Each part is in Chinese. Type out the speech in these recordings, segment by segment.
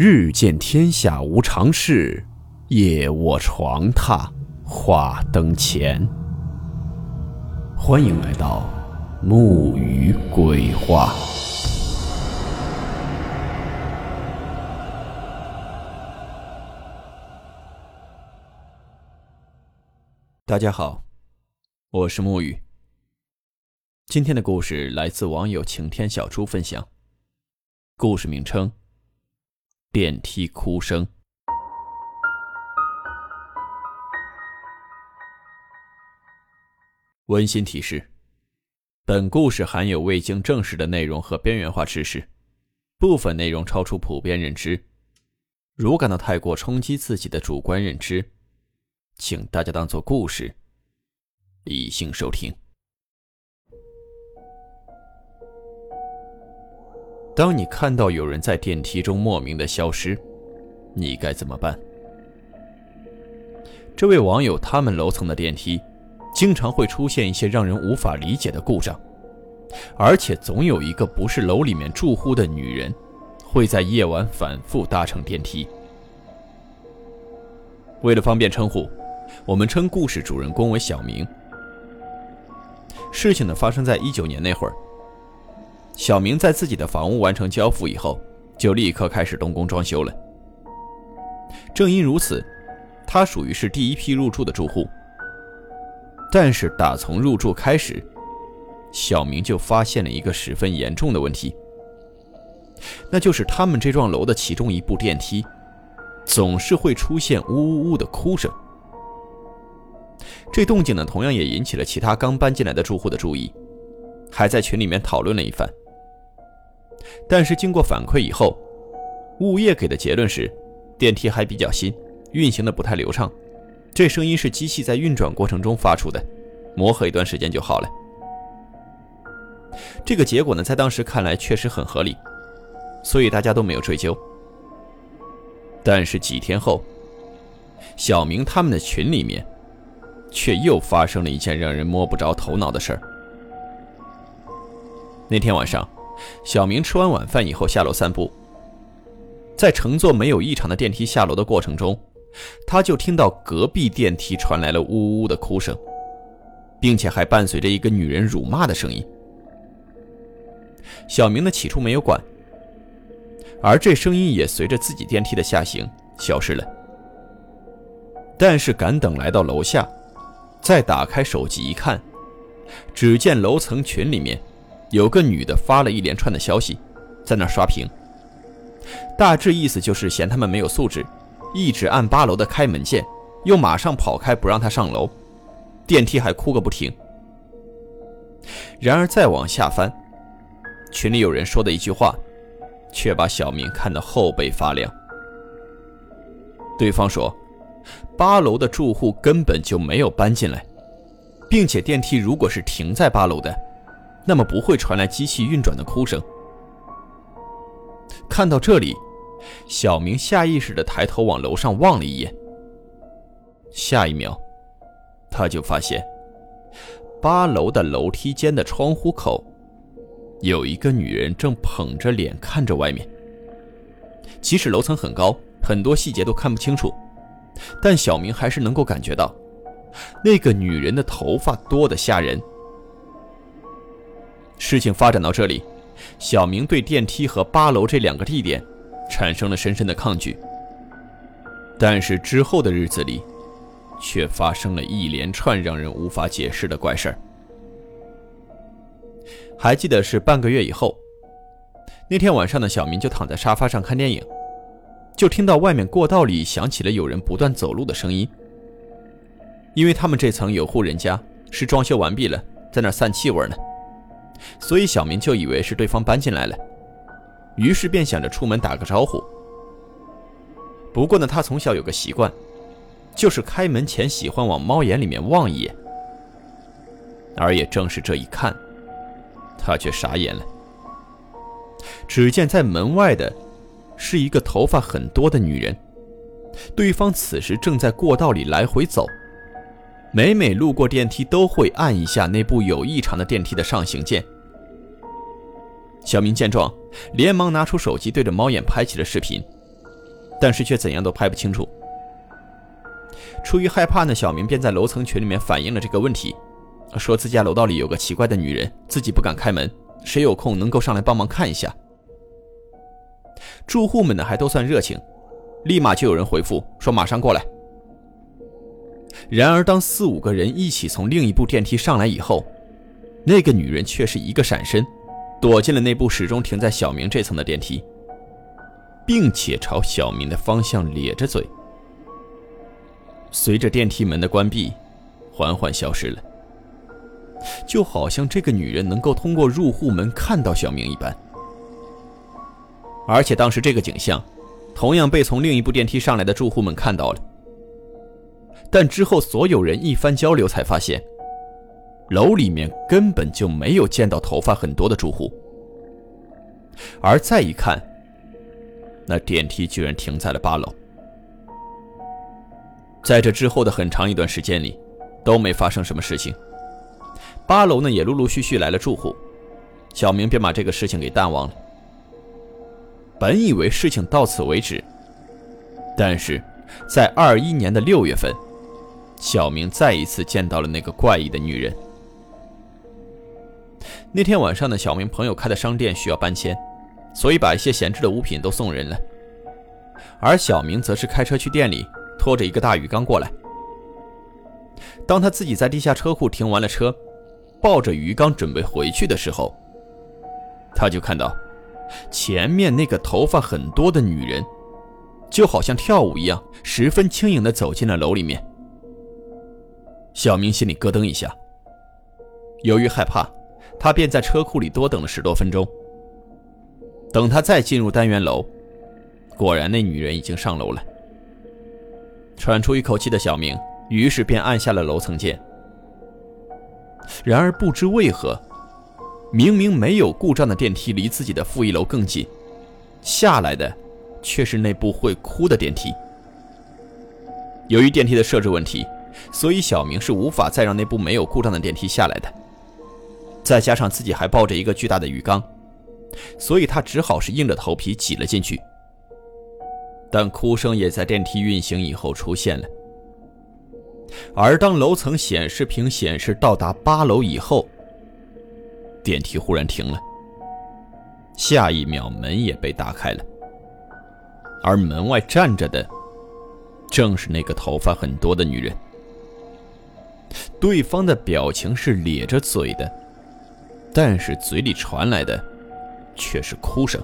日见天下无常事，夜卧床榻话灯前。欢迎来到木鱼鬼话。大家好，我是木鱼。今天的故事来自网友晴天小猪分享。故事名称：电梯哭声。温馨提示：本故事含有未经证实的内容和边缘化知识，部分内容超出普遍认知。如感到太过冲击自己的主观认知，请大家当做故事，理性收听。当你看到有人在电梯中莫名的消失，你该怎么办？这位网友，他们楼层的电梯经常会出现一些让人无法理解的故障，而且总有一个不是楼里面住户的女人会在夜晚反复搭乘电梯。为了方便称呼，我们称故事主人公为小明。事情呢，发生在一九年那会儿。小明在自己的房屋完成交付以后，就立刻开始动工装修了。正因如此，他属于是第一批入住的住户。但是打从入住开始，小明就发现了一个十分严重的问题，那就是他们这幢楼的其中一部电梯，总是会出现呜呜呜的哭声。这动静呢，同样也引起了其他刚搬进来的住户的注意，还在群里面讨论了一番。但是经过反馈以后，物业给的结论是，电梯还比较新，运行的不太流畅，这声音是机器在运转过程中发出的，磨合一段时间就好了。这个结果呢，在当时看来确实很合理，所以大家都没有追究。但是几天后，小明他们的群里面，却又发生了一件让人摸不着头脑的事儿。那天晚上。小明吃完晚饭以后下楼散步，在乘坐没有异常的电梯下楼的过程中，他就听到隔壁电梯传来了呜呜的哭声，并且还伴随着一个女人辱骂的声音。小明呢起初没有管，而这声音也随着自己电梯的下行消失了。但是赶等来到楼下，再打开手机一看，只见楼层群里面。有个女的发了一连串的消息，在那刷屏，大致意思就是嫌他们没有素质，一直按八楼的开门键，又马上跑开不让他上楼，电梯还哭个不停。然而再往下翻，群里有人说的一句话，却把小明看得后背发凉。对方说，八楼的住户根本就没有搬进来，并且电梯如果是停在八楼的。那么不会传来机器运转的哭声。看到这里，小明下意识地抬头往楼上望了一眼。下一秒，他就发现八楼的楼梯间的窗户口，有一个女人正捧着脸看着外面。即使楼层很高，很多细节都看不清楚，但小明还是能够感觉到，那个女人的头发多得吓人。事情发展到这里，小明对电梯和八楼这两个地点产生了深深的抗拒。但是之后的日子里，却发生了一连串让人无法解释的怪事儿。还记得是半个月以后，那天晚上的小明就躺在沙发上看电影，就听到外面过道里响起了有人不断走路的声音。因为他们这层有户人家是装修完毕了，在那散气味呢。所以小明就以为是对方搬进来了，于是便想着出门打个招呼。不过呢，他从小有个习惯，就是开门前喜欢往猫眼里面望一眼。而也正是这一看，他却傻眼了。只见在门外的，是一个头发很多的女人，对方此时正在过道里来回走。每每路过电梯，都会按一下那部有异常的电梯的上行键。小明见状，连忙拿出手机对着猫眼拍起了视频，但是却怎样都拍不清楚。出于害怕呢，小明便在楼层群里面反映了这个问题，说自家楼道里有个奇怪的女人，自己不敢开门，谁有空能够上来帮忙看一下。住户们呢还都算热情，立马就有人回复说马上过来。然而当四五个人一起从另一部电梯上来以后，那个女人却是一个闪身，躲进了那部始终停在小明这层的电梯，并且朝小明的方向咧着嘴。随着电梯门的关闭，缓缓消失了，就好像这个女人能够通过入户门看到小明一般。而且当时这个景象，同样被从另一部电梯上来的住户们看到了。但之后所有人一番交流，才发现，楼里面根本就没有见到头发很多的住户。而再一看，那电梯居然停在了八楼。在这之后的很长一段时间里，都没发生什么事情。八楼呢也陆陆续续来了住户，小明便把这个事情给淡忘了。本以为事情到此为止，但是，在二一年的六月份，小明再一次见到了那个怪异的女人。那天晚上呢，小明朋友开的商店需要搬迁，所以把一些闲置的物品都送人了，而小明则是开车去店里。拖着一个大鱼缸过来。当他自己在地下车库停完了车，抱着鱼缸准备回去的时候，他就看到前面那个头发很多的女人，就好像跳舞一样，十分轻盈地走进了楼里面。小明心里咯噔一下，由于害怕，他便在车库里多等了十多分钟。等他再进入单元楼，果然那女人已经上楼了。喘出一口气的小明，于是便按下了楼层键。然而不知为何，明明没有故障的电梯离自己的负一楼更近，下来的却是那部会哭的电梯。由于电梯的设置问题，所以小明是无法再让那部没有故障的电梯下来的。再加上自己还抱着一个巨大的鱼缸，所以他只好是硬着头皮挤了进去。但哭声也在电梯运行以后出现了，而当楼层显示屏显示到达八楼以后，电梯忽然停了。下一秒，门也被打开了，而门外站着的正是那个头发很多的女人。对方的表情是咧着嘴的，但是嘴里传来的却是哭声。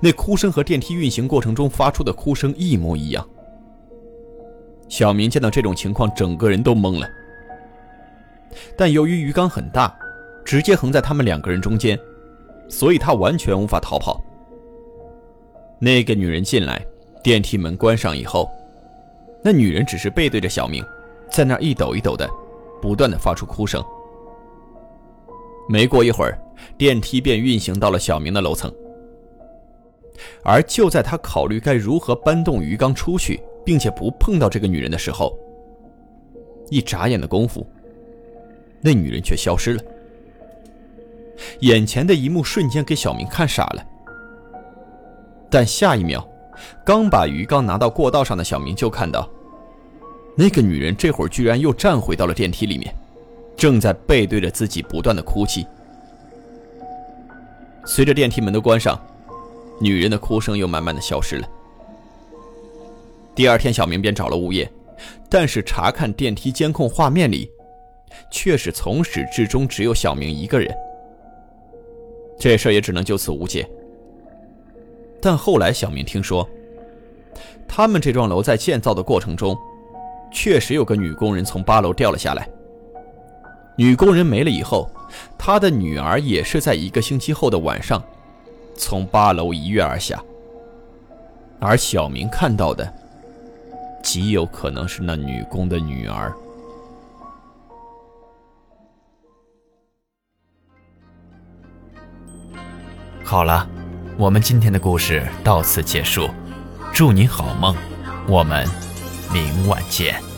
那哭声和电梯运行过程中发出的哭声一模一样。小明见到这种情况，整个人都懵了。但由于鱼缸很大，直接横在他们两个人中间，所以他完全无法逃跑。那个女人进来，电梯门关上以后，那女人只是背对着小明，在那一抖一抖的，不断的发出哭声。没过一会儿，电梯便运行到了小明的楼层。而就在他考虑该如何搬动鱼缸出去，并且不碰到这个女人的时候，一眨眼的功夫，那女人却消失了。眼前的一幕瞬间给小明看傻了。但下一秒，刚把鱼缸拿到过道上的小明就看到，那个女人这会儿居然又站回到了电梯里面，正在背对着自己不断的哭泣。随着电梯门的关上。女人的哭声又慢慢的消失了。第二天，小明便找了物业，但是查看电梯监控画面里，却是从始至终只有小明一个人。这事也只能就此无解。但后来，小明听说，他们这幢楼在建造的过程中，确实有个女工人从八楼掉了下来。女工人没了以后，她的女儿也是在一个星期后的晚上。从八楼一跃而下，而小明看到的，极有可能是那女工的女儿。好了，我们今天的故事到此结束，祝你好梦，我们明晚见。